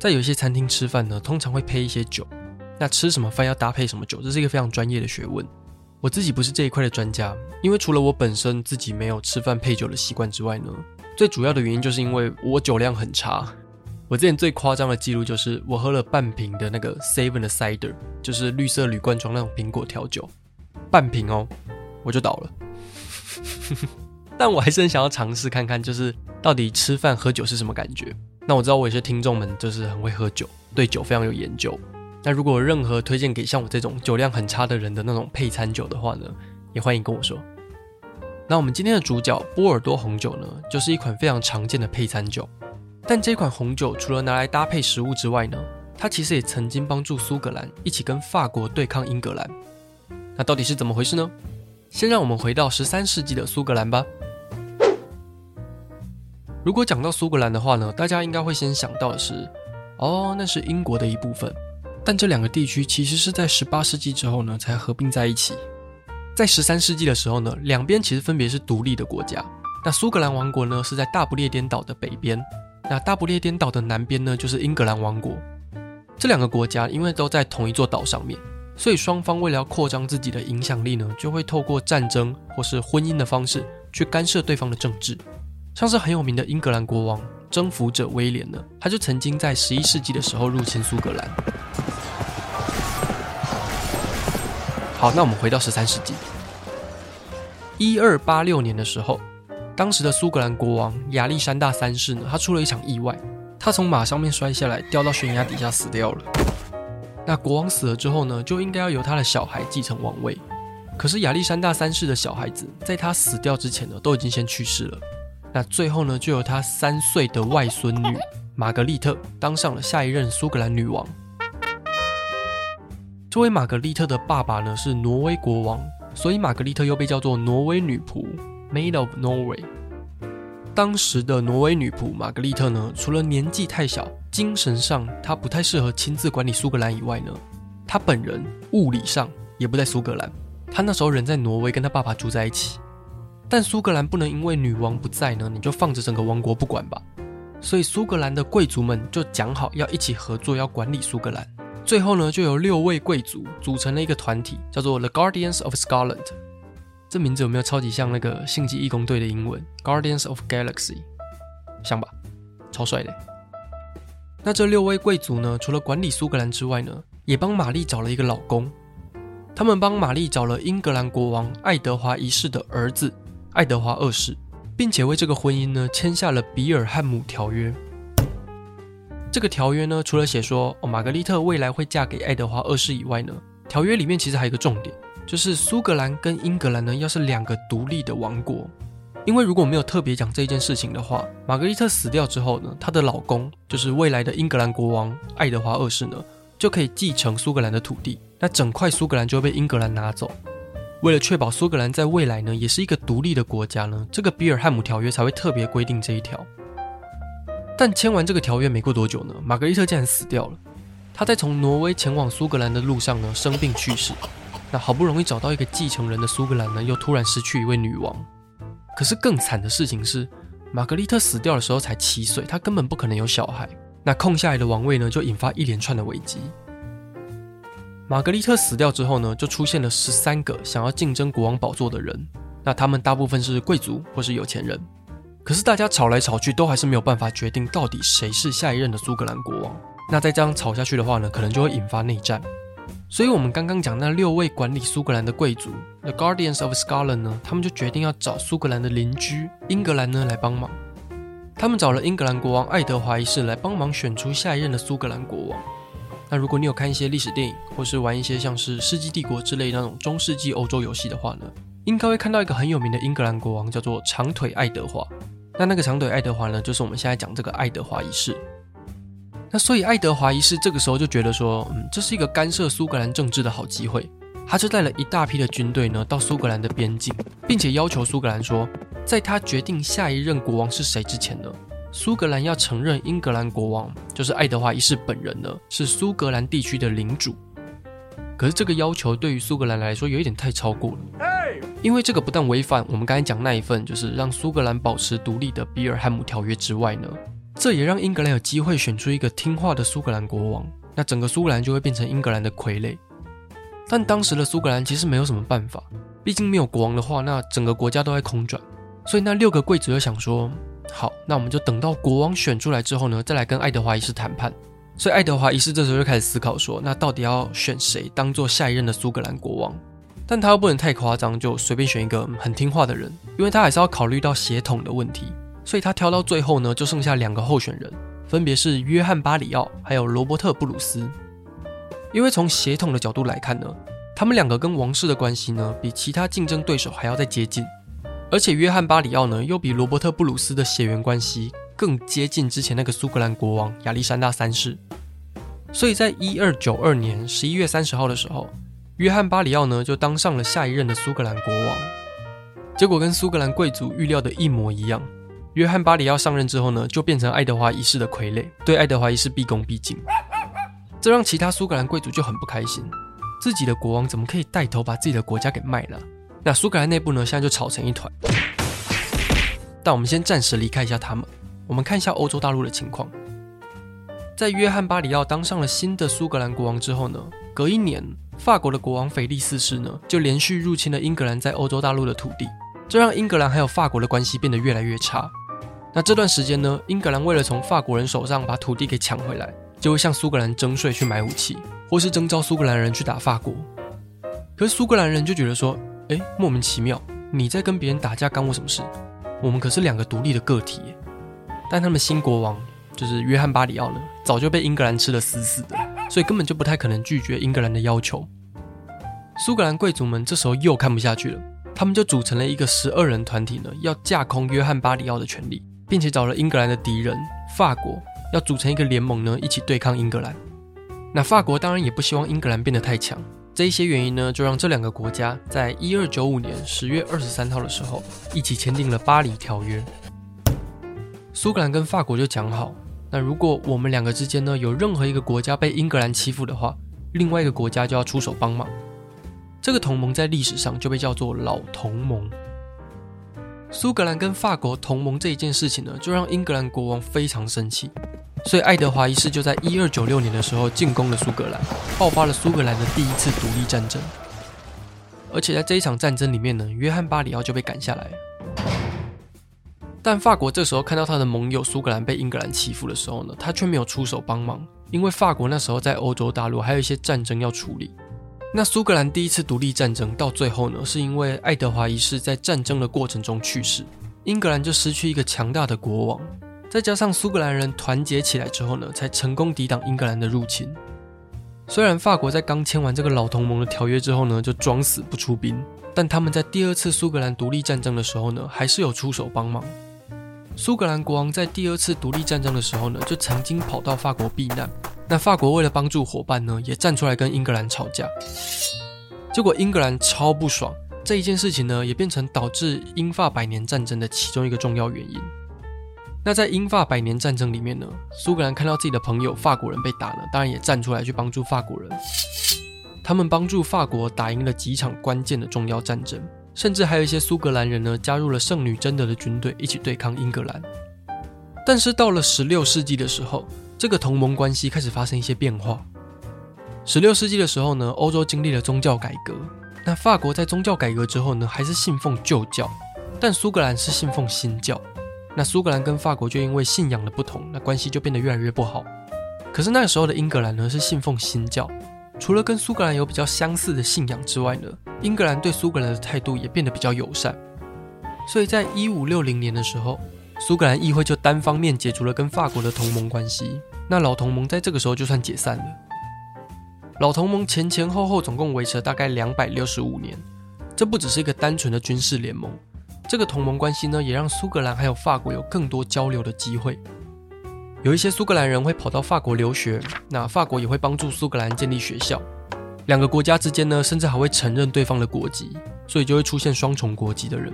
在有些餐厅吃饭呢，通常会配一些酒。那吃什么饭要搭配什么酒，这是一个非常专业的学问。我自己不是这一块的专家，因为除了我本身自己没有吃饭配酒的习惯之外呢，最主要的原因就是因为我酒量很差。我之前最夸张的记录就是我喝了半瓶的那个 Seven 的 Cider，就是绿色铝罐装那种苹果调酒，半瓶哦，我就倒了。但我还是很想要尝试看看，就是到底吃饭喝酒是什么感觉。那我知道我有些听众们就是很会喝酒，对酒非常有研究。那如果有任何推荐给像我这种酒量很差的人的那种配餐酒的话呢，也欢迎跟我说。那我们今天的主角波尔多红酒呢，就是一款非常常见的配餐酒。但这款红酒除了拿来搭配食物之外呢，它其实也曾经帮助苏格兰一起跟法国对抗英格兰。那到底是怎么回事呢？先让我们回到十三世纪的苏格兰吧。如果讲到苏格兰的话呢，大家应该会先想到的是，哦，那是英国的一部分。但这两个地区其实是在十八世纪之后呢才合并在一起。在十三世纪的时候呢，两边其实分别是独立的国家。那苏格兰王国呢是在大不列颠岛的北边，那大不列颠岛的南边呢就是英格兰王国。这两个国家因为都在同一座岛上面，所以双方为了要扩张自己的影响力呢，就会透过战争或是婚姻的方式去干涉对方的政治。像是很有名的英格兰国王征服者威廉呢，他就曾经在十一世纪的时候入侵苏格兰。好，那我们回到十三世纪，一二八六年的时候，当时的苏格兰国王亚历山大三世呢，他出了一场意外，他从马上面摔下来，掉到悬崖底下死掉了。那国王死了之后呢，就应该要由他的小孩继承王位。可是亚历山大三世的小孩子在他死掉之前呢，都已经先去世了。那最后呢，就由他三岁的外孙女玛格丽特当上了下一任苏格兰女王。这位玛格丽特的爸爸呢是挪威国王，所以玛格丽特又被叫做挪威女仆 （Maid of Norway）。当时的挪威女仆玛格丽特呢，除了年纪太小，精神上她不太适合亲自管理苏格兰以外呢，她本人物理上也不在苏格兰，她那时候人在挪威，跟她爸爸住在一起。但苏格兰不能因为女王不在呢，你就放着整个王国不管吧。所以苏格兰的贵族们就讲好要一起合作，要管理苏格兰。最后呢，就有六位贵族组成了一个团体，叫做 The Guardians of Scotland。这名字有没有超级像那个星际义工队的英文 Guardians of Galaxy？像吧，超帅的。那这六位贵族呢，除了管理苏格兰之外呢，也帮玛丽找了一个老公。他们帮玛丽找了英格兰国王爱德华一世的儿子。爱德华二世，并且为这个婚姻呢签下了比尔汉姆条约。这个条约呢，除了写说哦玛格丽特未来会嫁给爱德华二世以外呢，条约里面其实还有一个重点，就是苏格兰跟英格兰呢要是两个独立的王国。因为如果没有特别讲这件事情的话，玛格丽特死掉之后呢，她的老公就是未来的英格兰国王爱德华二世呢，就可以继承苏格兰的土地，那整块苏格兰就会被英格兰拿走。为了确保苏格兰在未来呢也是一个独立的国家呢，这个比尔汉姆条约才会特别规定这一条。但签完这个条约没过多久呢，玛格丽特竟然死掉了。她在从挪威前往苏格兰的路上呢生病去世。那好不容易找到一个继承人的苏格兰呢，又突然失去一位女王。可是更惨的事情是，玛格丽特死掉的时候才七岁，她根本不可能有小孩。那空下来的王位呢，就引发一连串的危机。玛格丽特死掉之后呢，就出现了十三个想要竞争国王宝座的人。那他们大部分是贵族或是有钱人，可是大家吵来吵去，都还是没有办法决定到底谁是下一任的苏格兰国王。那再这样吵下去的话呢，可能就会引发内战。所以，我们刚刚讲那六位管理苏格兰的贵族，The Guardians of Scotland 呢，他们就决定要找苏格兰的邻居英格兰呢来帮忙。他们找了英格兰国王爱德华一世来帮忙选出下一任的苏格兰国王。那如果你有看一些历史电影，或是玩一些像是《世纪帝国》之类那种中世纪欧洲游戏的话呢，应该会看到一个很有名的英格兰国王，叫做长腿爱德华。那那个长腿爱德华呢，就是我们现在讲这个爱德华一世。那所以爱德华一世这个时候就觉得说，嗯，这是一个干涉苏格兰政治的好机会，他就带了一大批的军队呢到苏格兰的边境，并且要求苏格兰说，在他决定下一任国王是谁之前呢，苏格兰要承认英格兰国王就是爱德华一世本人呢是苏格兰地区的领主。可是这个要求对于苏格兰来说有一点太超过了，因为这个不但违反我们刚才讲那一份就是让苏格兰保持独立的比尔汉姆条约之外呢。这也让英格兰有机会选出一个听话的苏格兰国王，那整个苏格兰就会变成英格兰的傀儡。但当时的苏格兰其实没有什么办法，毕竟没有国王的话，那整个国家都在空转。所以那六个贵族就想说：好，那我们就等到国王选出来之后呢，再来跟爱德华一世谈判。所以爱德华一世这时候就开始思考说：那到底要选谁当做下一任的苏格兰国王？但他又不能太夸张，就随便选一个很听话的人，因为他还是要考虑到血统的问题。所以他挑到最后呢，就剩下两个候选人，分别是约翰巴里奥还有罗伯特布鲁斯。因为从血统的角度来看呢，他们两个跟王室的关系呢，比其他竞争对手还要再接近。而且约翰巴里奥呢，又比罗伯特布鲁斯的血缘关系更接近之前那个苏格兰国王亚历山大三世。所以在一二九二年十一月三十号的时候，约翰巴里奥呢就当上了下一任的苏格兰国王。结果跟苏格兰贵族预料的一模一样。约翰巴里奥上任之后呢，就变成爱德华一世的傀儡，对爱德华一世毕恭毕敬。这让其他苏格兰贵族就很不开心，自己的国王怎么可以带头把自己的国家给卖了？那苏格兰内部呢，现在就吵成一团。但我们先暂时离开一下他们，我们看一下欧洲大陆的情况。在约翰巴里奥当上了新的苏格兰国王之后呢，隔一年，法国的国王腓力四世呢，就连续入侵了英格兰在欧洲大陆的土地，这让英格兰还有法国的关系变得越来越差。那这段时间呢，英格兰为了从法国人手上把土地给抢回来，就会向苏格兰征税去买武器，或是征召苏格兰人去打法国。可是苏格兰人就觉得说，哎，莫名其妙，你在跟别人打架，干我什么事？我们可是两个独立的个体。但他们新国王就是约翰巴里奥呢，早就被英格兰吃得死死的，所以根本就不太可能拒绝英格兰的要求。苏格兰贵族们这时候又看不下去了，他们就组成了一个十二人团体呢，要架空约翰巴里奥的权利。并且找了英格兰的敌人法国，要组成一个联盟呢，一起对抗英格兰。那法国当然也不希望英格兰变得太强，这一些原因呢，就让这两个国家在一二九五年十月二十三号的时候，一起签订了巴黎条约。苏格兰跟法国就讲好，那如果我们两个之间呢，有任何一个国家被英格兰欺负的话，另外一个国家就要出手帮忙。这个同盟在历史上就被叫做老同盟。苏格兰跟法国同盟这一件事情呢，就让英格兰国王非常生气，所以爱德华一世就在一二九六年的时候进攻了苏格兰，爆发了苏格兰的第一次独立战争。而且在这一场战争里面呢，约翰巴里奥就被赶下来。但法国这时候看到他的盟友苏格兰被英格兰欺负的时候呢，他却没有出手帮忙，因为法国那时候在欧洲大陆还有一些战争要处理。那苏格兰第一次独立战争到最后呢，是因为爱德华一世在战争的过程中去世，英格兰就失去一个强大的国王，再加上苏格兰人团结起来之后呢，才成功抵挡英格兰的入侵。虽然法国在刚签完这个老同盟的条约之后呢，就装死不出兵，但他们在第二次苏格兰独立战争的时候呢，还是有出手帮忙。苏格兰国王在第二次独立战争的时候呢，就曾经跑到法国避难。那法国为了帮助伙伴呢，也站出来跟英格兰吵架，结果英格兰超不爽，这一件事情呢，也变成导致英法百年战争的其中一个重要原因。那在英法百年战争里面呢，苏格兰看到自己的朋友法国人被打了，当然也站出来去帮助法国人。他们帮助法国打赢了几场关键的重要战争，甚至还有一些苏格兰人呢，加入了圣女贞德的军队，一起对抗英格兰。但是到了十六世纪的时候，这个同盟关系开始发生一些变化。十六世纪的时候呢，欧洲经历了宗教改革。那法国在宗教改革之后呢，还是信奉旧教，但苏格兰是信奉新教。那苏格兰跟法国就因为信仰的不同，那关系就变得越来越不好。可是那个时候的英格兰呢，是信奉新教，除了跟苏格兰有比较相似的信仰之外呢，英格兰对苏格兰的态度也变得比较友善。所以在一五六零年的时候，苏格兰议会就单方面解除了跟法国的同盟关系。那老同盟在这个时候就算解散了。老同盟前前后后总共维持了大概两百六十五年，这不只是一个单纯的军事联盟，这个同盟关系呢，也让苏格兰还有法国有更多交流的机会。有一些苏格兰人会跑到法国留学，那法国也会帮助苏格兰建立学校。两个国家之间呢，甚至还会承认对方的国籍，所以就会出现双重国籍的人。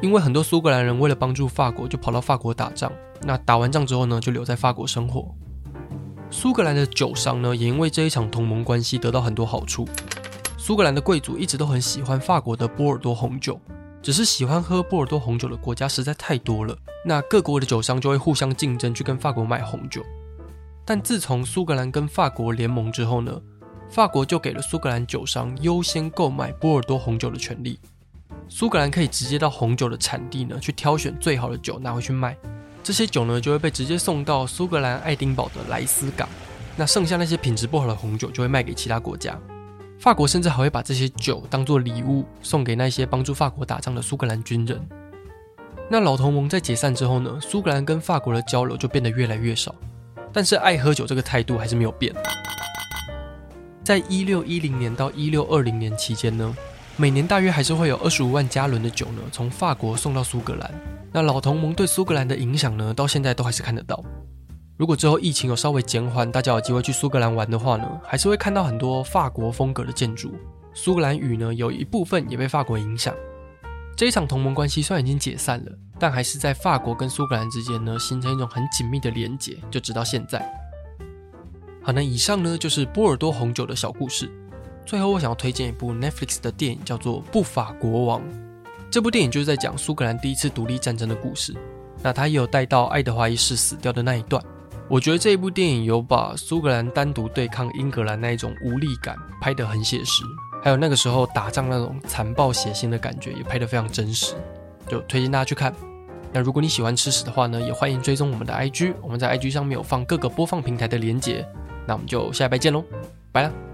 因为很多苏格兰人为了帮助法国，就跑到法国打仗。那打完仗之后呢，就留在法国生活。苏格兰的酒商呢，也因为这一场同盟关系得到很多好处。苏格兰的贵族一直都很喜欢法国的波尔多红酒。只是喜欢喝波尔多红酒的国家实在太多了，那各国的酒商就会互相竞争去跟法国买红酒。但自从苏格兰跟法国联盟之后呢，法国就给了苏格兰酒商优先购买波尔多红酒的权利。苏格兰可以直接到红酒的产地呢去挑选最好的酒拿回去卖，这些酒呢就会被直接送到苏格兰爱丁堡的莱斯港，那剩下那些品质不好的红酒就会卖给其他国家。法国甚至还会把这些酒当做礼物送给那些帮助法国打仗的苏格兰军人。那老同盟在解散之后呢，苏格兰跟法国的交流就变得越来越少，但是爱喝酒这个态度还是没有变。在一六一零年到一六二零年期间呢，每年大约还是会有二十五万加仑的酒呢从法国送到苏格兰。那老同盟对苏格兰的影响呢，到现在都还是看得到。如果之后疫情有稍微减缓，大家有机会去苏格兰玩的话呢，还是会看到很多法国风格的建筑。苏格兰语呢，有一部分也被法国影响。这一场同盟关系虽然已经解散了，但还是在法国跟苏格兰之间呢，形成一种很紧密的连结，就直到现在。好，那以上呢就是波尔多红酒的小故事。最后，我想要推荐一部 Netflix 的电影，叫做《不法国王》。这部电影就是在讲苏格兰第一次独立战争的故事。那它也有带到爱德华一世死掉的那一段。我觉得这一部电影有把苏格兰单独对抗英格兰那一种无力感拍得很写实，还有那个时候打仗那种残暴血腥的感觉也拍得非常真实，就推荐大家去看。那如果你喜欢吃屎的话呢，也欢迎追踪我们的 IG，我们在 IG 上面有放各个播放平台的连结。那我们就下礼拜见喽，拜了。